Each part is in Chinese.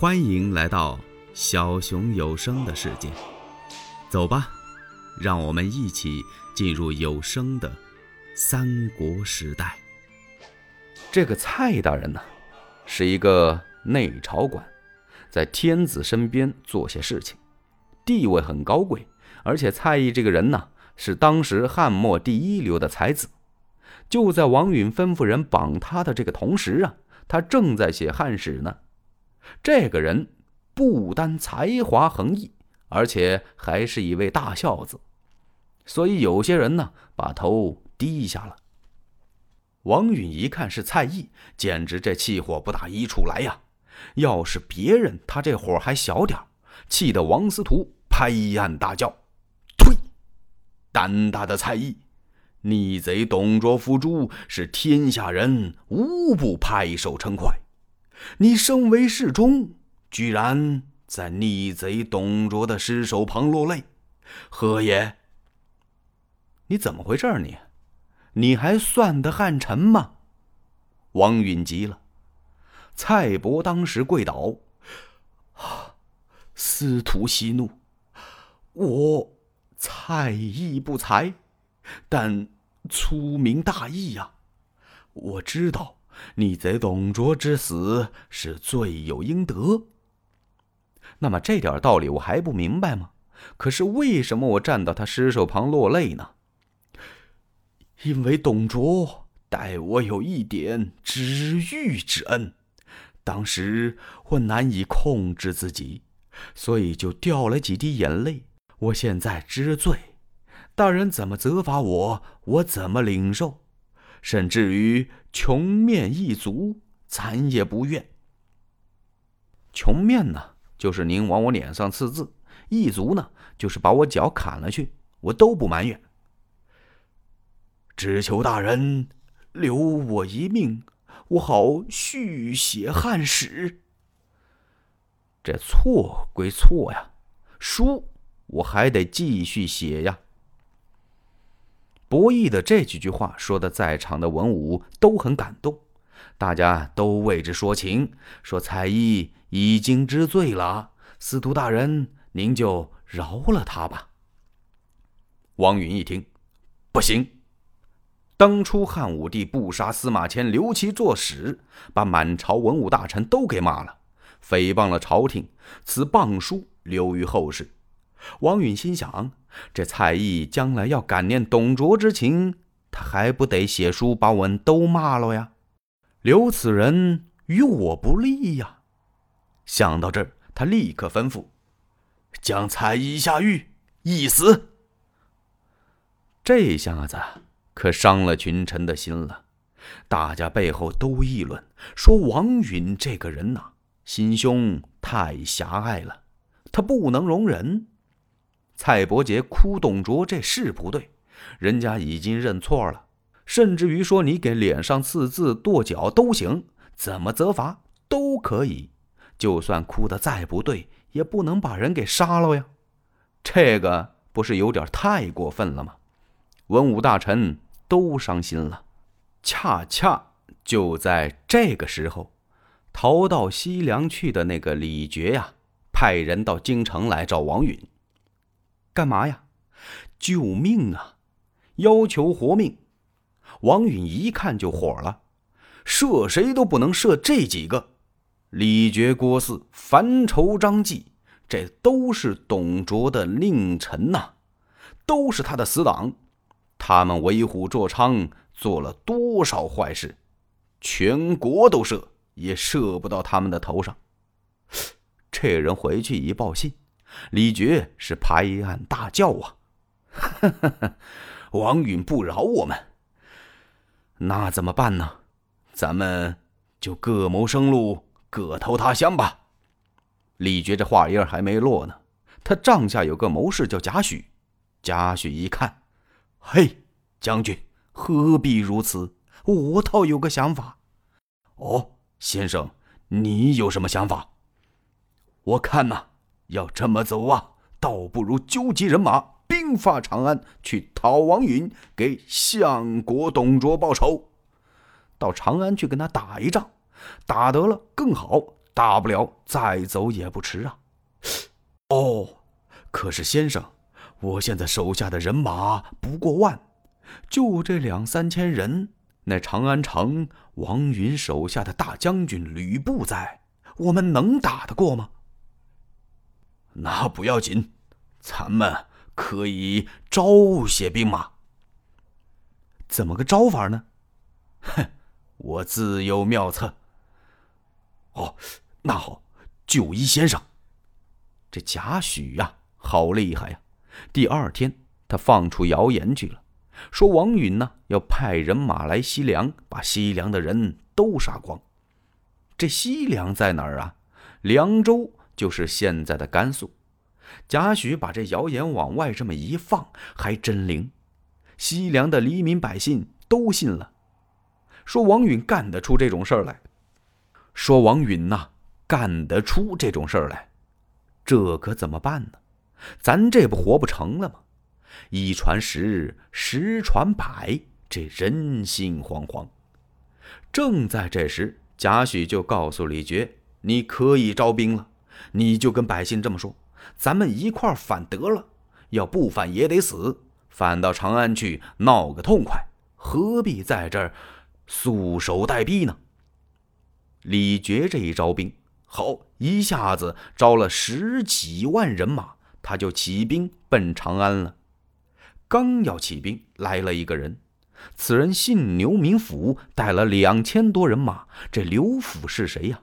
欢迎来到小熊有声的世界，走吧，让我们一起进入有声的三国时代。这个蔡大人呢，是一个内朝官，在天子身边做些事情，地位很高贵。而且蔡邕这个人呢，是当时汉末第一流的才子。就在王允吩咐人绑他的这个同时啊，他正在写汉史呢。这个人不单才华横溢，而且还是一位大孝子，所以有些人呢把头低下了。王允一看是蔡毅，简直这气火不打一处来呀！要是别人，他这火还小点气得王司徒拍案大叫：“呸！胆大的蔡毅，逆贼董卓伏诛，是天下人无不拍手称快。你身为侍中，居然在逆贼董卓的尸首旁落泪，何也？你怎么回事你？”你还算得汉臣吗？王允急了，蔡伯当时跪倒，啊！司徒息怒，我蔡义不才，但粗明大义呀。我知道逆贼董卓之死是罪有应得。那么这点道理我还不明白吗？可是为什么我站到他尸首旁落泪呢？因为董卓待我有一点知遇之恩，当时我难以控制自己，所以就掉了几滴眼泪。我现在知罪，大人怎么责罚我，我怎么领受，甚至于穷面一族，咱也不怨。穷面呢，就是您往我脸上刺字；一族呢，就是把我脚砍了去，我都不埋怨。只求大人留我一命，我好续写汉史。这错归错呀，书我还得继续写呀。博弈的这几句话说的，在场的文武都很感动，大家都为之说情，说蔡邕已经知罪了，司徒大人您就饶了他吧。王允一听，不行。当初汉武帝不杀司马迁，留其作史，把满朝文武大臣都给骂了，诽谤了朝廷，此谤书留于后世。王允心想：这蔡邕将来要感念董卓之情，他还不得写书把我们都骂了呀？留此人与我不利呀！想到这儿，他立刻吩咐将蔡邕下狱，一死。这下子。可伤了群臣的心了，大家背后都议论说王允这个人呐，心胸太狭隘了，他不能容人。蔡伯杰哭董卓这是不对，人家已经认错了，甚至于说你给脸上刺字、跺脚都行，怎么责罚都可以。就算哭得再不对，也不能把人给杀了呀，这个不是有点太过分了吗？文武大臣。都伤心了，恰恰就在这个时候，逃到西凉去的那个李傕呀，派人到京城来找王允，干嘛呀？救命啊！要求活命。王允一看就火了，射谁都不能射这几个。李傕、郭汜、樊稠、张继，这都是董卓的佞臣呐，都是他的死党。他们为虎作伥，做了多少坏事，全国都射也射不到他们的头上。这人回去一报信，李傕是拍案大叫啊！王允不饶我们，那怎么办呢？咱们就各谋生路，各投他乡吧。李傕这话音还没落呢，他帐下有个谋士叫贾诩，贾诩一看。嘿，将军，何必如此？我倒有个想法。哦，先生，你有什么想法？我看呐，要这么走啊，倒不如纠集人马，兵发长安，去讨王允，给相国董卓报仇。到长安去跟他打一仗，打得了更好，大不了再走也不迟啊。哦，可是先生，我现在手下的人马不过万，就这两三千人。那长安城王允手下的大将军吕布在，我们能打得过吗？那不要紧，咱们可以招些兵马。怎么个招法呢？哼，我自有妙策。哦，那好，九一先生，这贾诩呀，好厉害呀！第二天，他放出谣言去了。说王允呢要派人马来西凉，把西凉的人都杀光。这西凉在哪儿啊？凉州就是现在的甘肃。贾诩把这谣言往外这么一放，还真灵。西凉的黎民百姓都信了，说王允干得出这种事儿来。说王允呐干得出这种事儿来，这可怎么办呢？咱这不活不成了吗？一传十，十传百，这人心惶惶。正在这时，贾诩就告诉李傕：“你可以招兵了，你就跟百姓这么说，咱们一块反得了。要不反也得死，反到长安去闹个痛快，何必在这儿束手待毙呢？”李傕这一招兵，好，一下子招了十几万人马，他就起兵奔长安了。刚要起兵，来了一个人。此人姓牛，名府，带了两千多人马。这刘府是谁呀？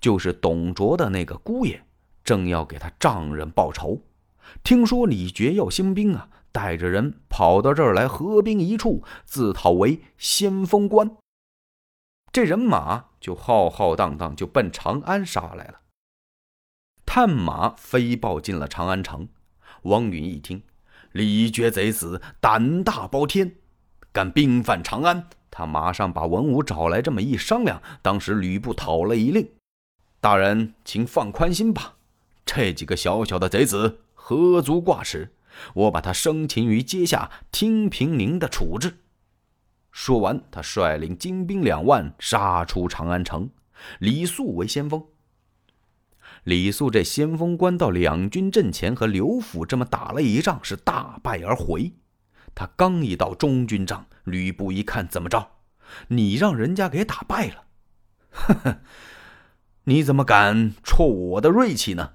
就是董卓的那个姑爷，正要给他丈人报仇。听说李傕要兴兵啊，带着人跑到这儿来，合兵一处，自讨为先锋官。这人马就浩浩荡荡，就奔长安杀来了。探马飞报进了长安城，王允一听。李傕贼子胆大包天，敢兵犯长安。他马上把文武找来，这么一商量。当时吕布讨了一令：“大人，请放宽心吧，这几个小小的贼子何足挂齿？我把他生擒于阶下，听凭您的处置。”说完，他率领精兵两万杀出长安城，李肃为先锋。李肃这先锋官到两军阵前，和刘府这么打了一仗，是大败而回。他刚一到中军帐，吕布一看，怎么着？你让人家给打败了？呵呵，你怎么敢挫我的锐气呢？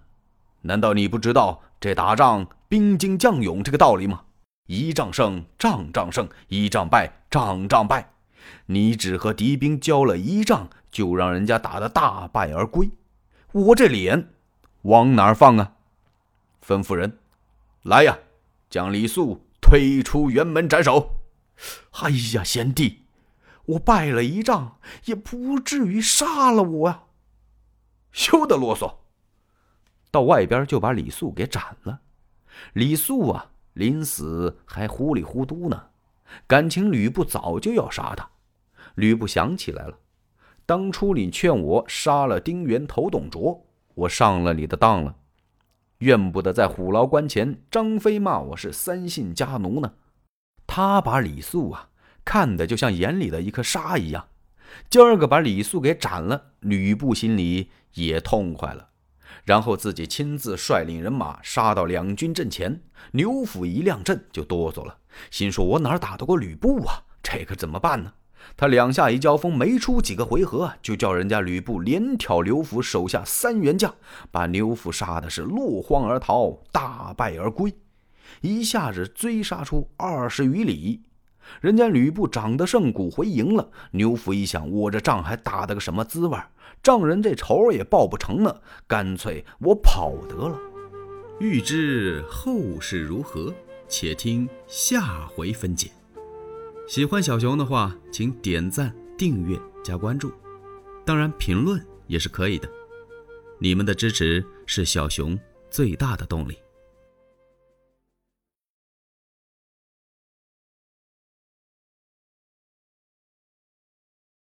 难道你不知道这打仗兵精将勇这个道理吗？一仗胜，仗仗胜；一仗败，仗仗败。你只和敌兵交了一仗，就让人家打得大败而归。我这脸往哪儿放啊？吩咐人来呀，将李肃推出辕门斩首。哎呀，贤弟，我败了一仗，也不至于杀了我呀。休得啰嗦，到外边就把李肃给斩了。李肃啊，临死还糊里糊涂呢，感情吕布早就要杀他。吕布想起来了。当初你劝我杀了丁原投董卓，我上了你的当了，怨不得在虎牢关前张飞骂我是三姓家奴呢。他把李肃啊看的就像眼里的一颗沙一样，今儿个把李肃给斩了，吕布心里也痛快了，然后自己亲自率领人马杀到两军阵前，牛府一亮阵就哆嗦了，心说我哪打得过吕布啊？这可怎么办呢？他两下一交锋，没出几个回合，就叫人家吕布连挑刘府手下三员将，把刘府杀的是落荒而逃，大败而归，一下子追杀出二十余里。人家吕布长得胜鼓回营了，牛府一想，我这仗还打得个什么滋味？丈人这仇也报不成呢，干脆我跑得了。欲知后事如何，且听下回分解。喜欢小熊的话，请点赞、订阅、加关注，当然评论也是可以的。你们的支持是小熊最大的动力。